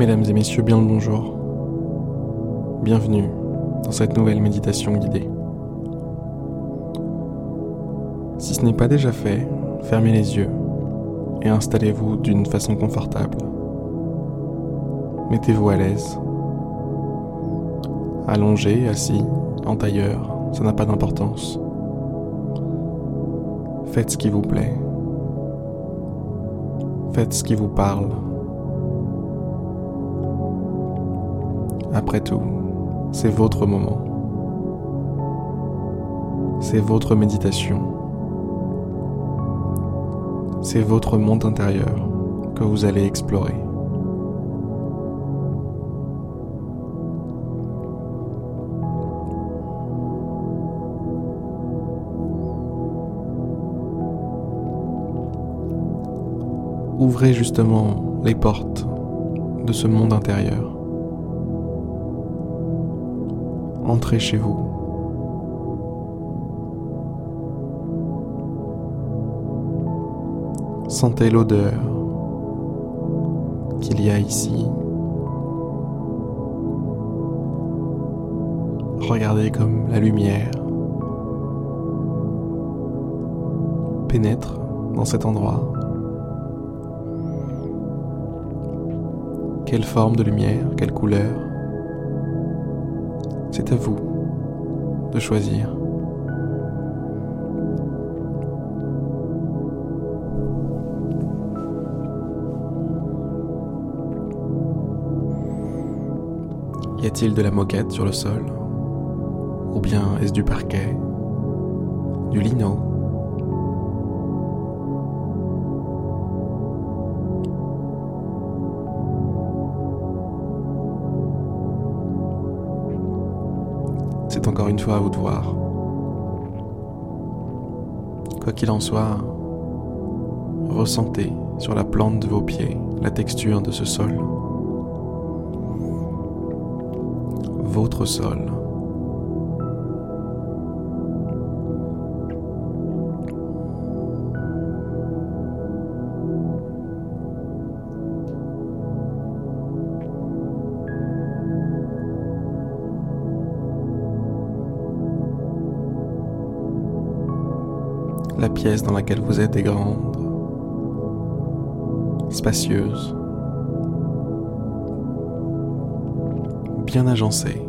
Mesdames et messieurs, bien le bonjour. Bienvenue dans cette nouvelle méditation guidée. Si ce n'est pas déjà fait, fermez les yeux et installez-vous d'une façon confortable. Mettez-vous à l'aise. Allongé, assis, en tailleur, ça n'a pas d'importance. Faites ce qui vous plaît. Faites ce qui vous parle. Après tout, c'est votre moment. C'est votre méditation. C'est votre monde intérieur que vous allez explorer. Ouvrez justement les portes de ce monde intérieur. Entrez chez vous. Sentez l'odeur qu'il y a ici. Regardez comme la lumière pénètre dans cet endroit. Quelle forme de lumière, quelle couleur C'est à vous de choisir. Y a-t-il de la moquette sur le sol? Ou bien est-ce du parquet? Du lino? Encore une fois à vous de voir. Quoi qu'il en soit, ressentez sur la plante de vos pieds la texture de ce sol. Votre sol. Pièce dans laquelle vous êtes est grande, spacieuse, bien agencée.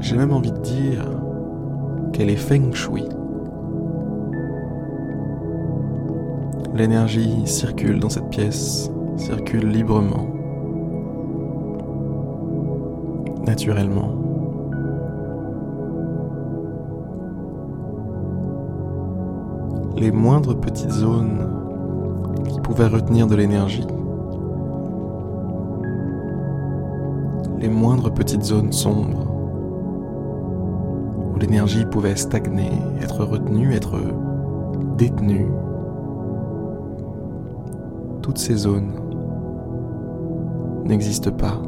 J'ai même envie de dire qu'elle est feng shui. L'énergie circule dans cette pièce, circule librement, naturellement. Les moindres petites zones qui pouvaient retenir de l'énergie, les moindres petites zones sombres où l'énergie pouvait stagner, être retenue, être détenue. Toutes ces zones n'existent pas.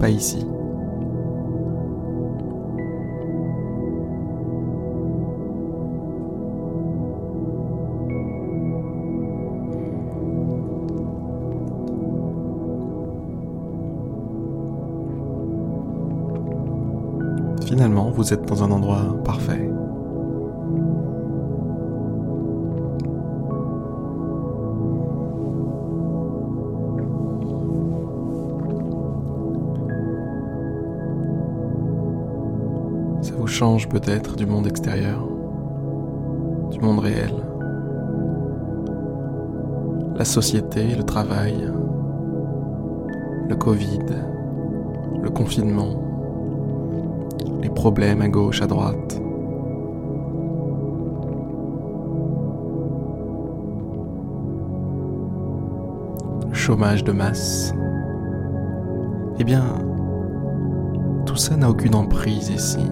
Pas ici. Vous êtes dans un endroit parfait. Ça vous change peut-être du monde extérieur, du monde réel. La société, le travail, le Covid, le confinement, les problèmes à gauche, à droite. Chômage de masse. Eh bien, tout ça n'a aucune emprise ici.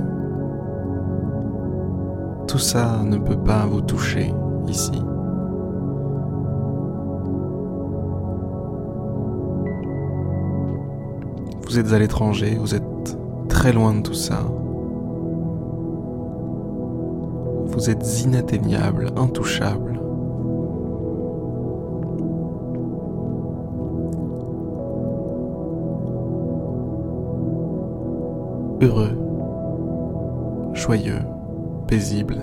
Tout ça ne peut pas vous toucher ici. Vous êtes à l'étranger, vous êtes très loin de tout ça. Vous êtes inatteignable, intouchable. Heureux, joyeux, paisible.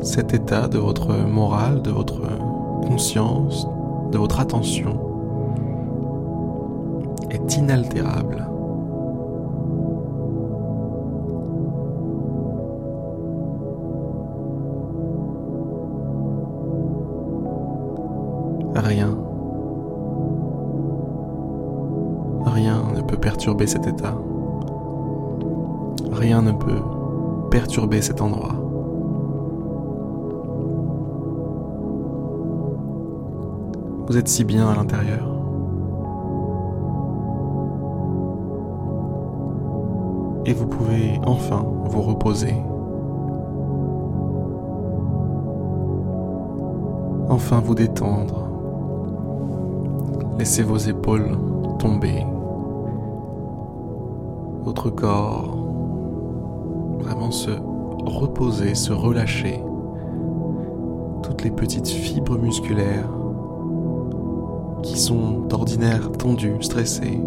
Cet état de votre morale, de votre conscience, de votre attention est inaltérable. Rien, rien ne peut perturber cet état. Rien ne peut perturber cet endroit. Vous êtes si bien à l'intérieur. Et vous pouvez enfin vous reposer. Enfin vous détendre. Laissez vos épaules tomber. Votre corps vraiment se reposer, se relâcher. Toutes les petites fibres musculaires qui sont d'ordinaire tendues, stressées,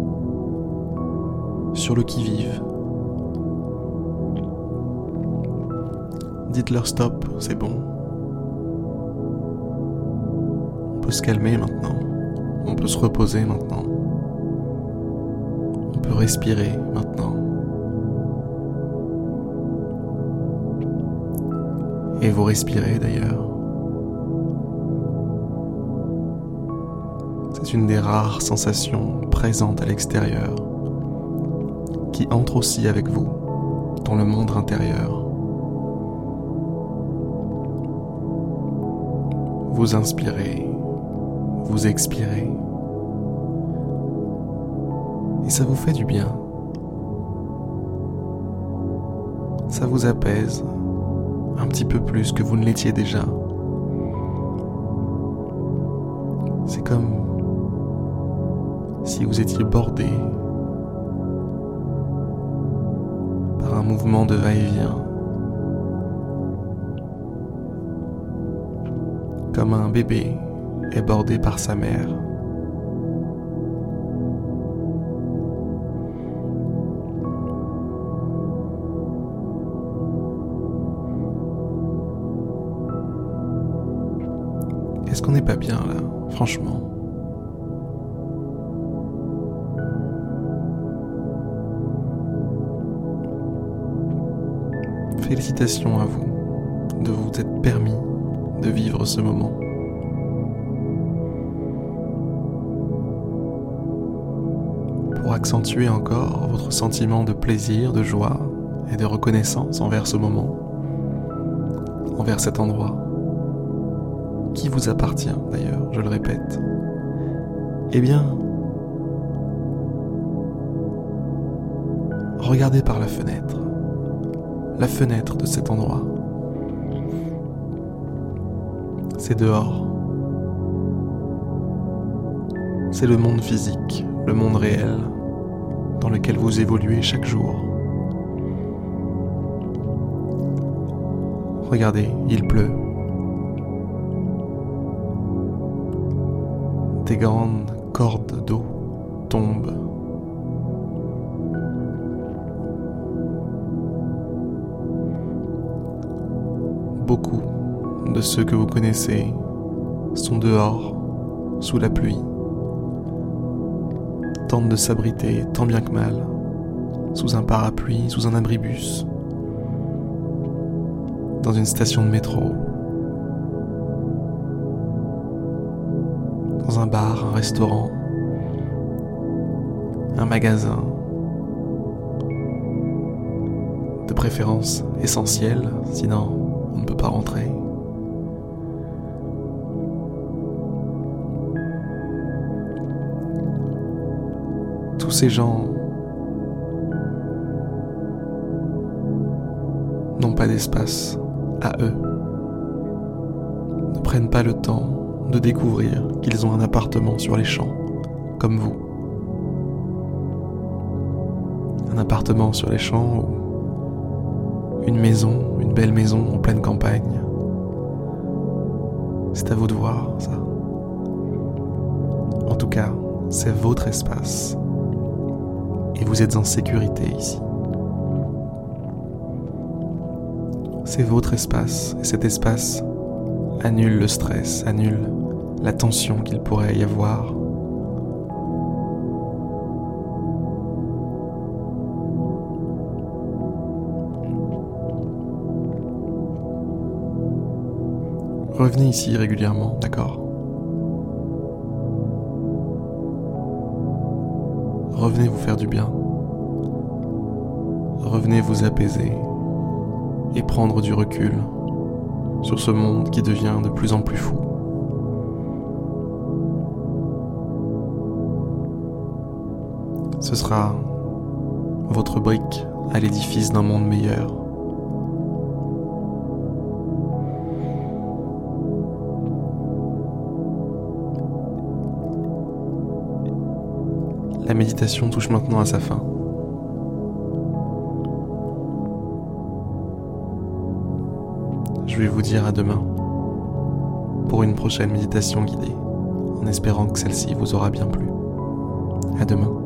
sur le qui-vive. Dites-leur stop, c'est bon. On peut se calmer maintenant. On peut se reposer maintenant. On peut respirer maintenant. Et vous respirez d'ailleurs. Une des rares sensations présentes à l'extérieur qui entre aussi avec vous dans le monde intérieur. Vous inspirez, vous expirez, et ça vous fait du bien. Ça vous apaise un petit peu plus que vous ne l'étiez déjà. C'est comme si vous étiez bordé par un mouvement de va-et-vient, comme un bébé est bordé par sa mère. Est-ce qu'on n'est pas bien là, franchement? Félicitations à vous de vous être permis de vivre ce moment. Pour accentuer encore votre sentiment de plaisir, de joie et de reconnaissance envers ce moment, envers cet endroit, qui vous appartient d'ailleurs, je le répète, eh bien, regardez par la fenêtre la fenêtre de cet endroit. C'est dehors. C'est le monde physique, le monde réel, dans lequel vous évoluez chaque jour. Regardez, il pleut. Des grandes cordes d'eau tombent beaucoup de ceux que vous connaissez sont dehors, sous la pluie, tentent de s'abriter tant bien que mal, sous un parapluie, sous un abribus, dans une station de métro, dans un bar, un restaurant, un magasin, de préférence essentiel, sinon pas rentrer. Tous ces gens n'ont pas d'espace à eux, ne prennent pas le temps de découvrir qu'ils ont un appartement sur les champs, comme vous. Un appartement sur les champs où une maison, une belle maison en pleine campagne. C'est à vous de voir ça. En tout cas, c'est votre espace. Et vous êtes en sécurité ici. C'est votre espace. Et cet espace annule le stress, annule la tension qu'il pourrait y avoir. Revenez ici régulièrement, d'accord Revenez vous faire du bien. Revenez vous apaiser et prendre du recul sur ce monde qui devient de plus en plus fou. Ce sera votre brique à l'édifice d'un monde meilleur. La méditation touche maintenant à sa fin. Je vais vous dire à demain pour une prochaine méditation guidée, en espérant que celle-ci vous aura bien plu. À demain.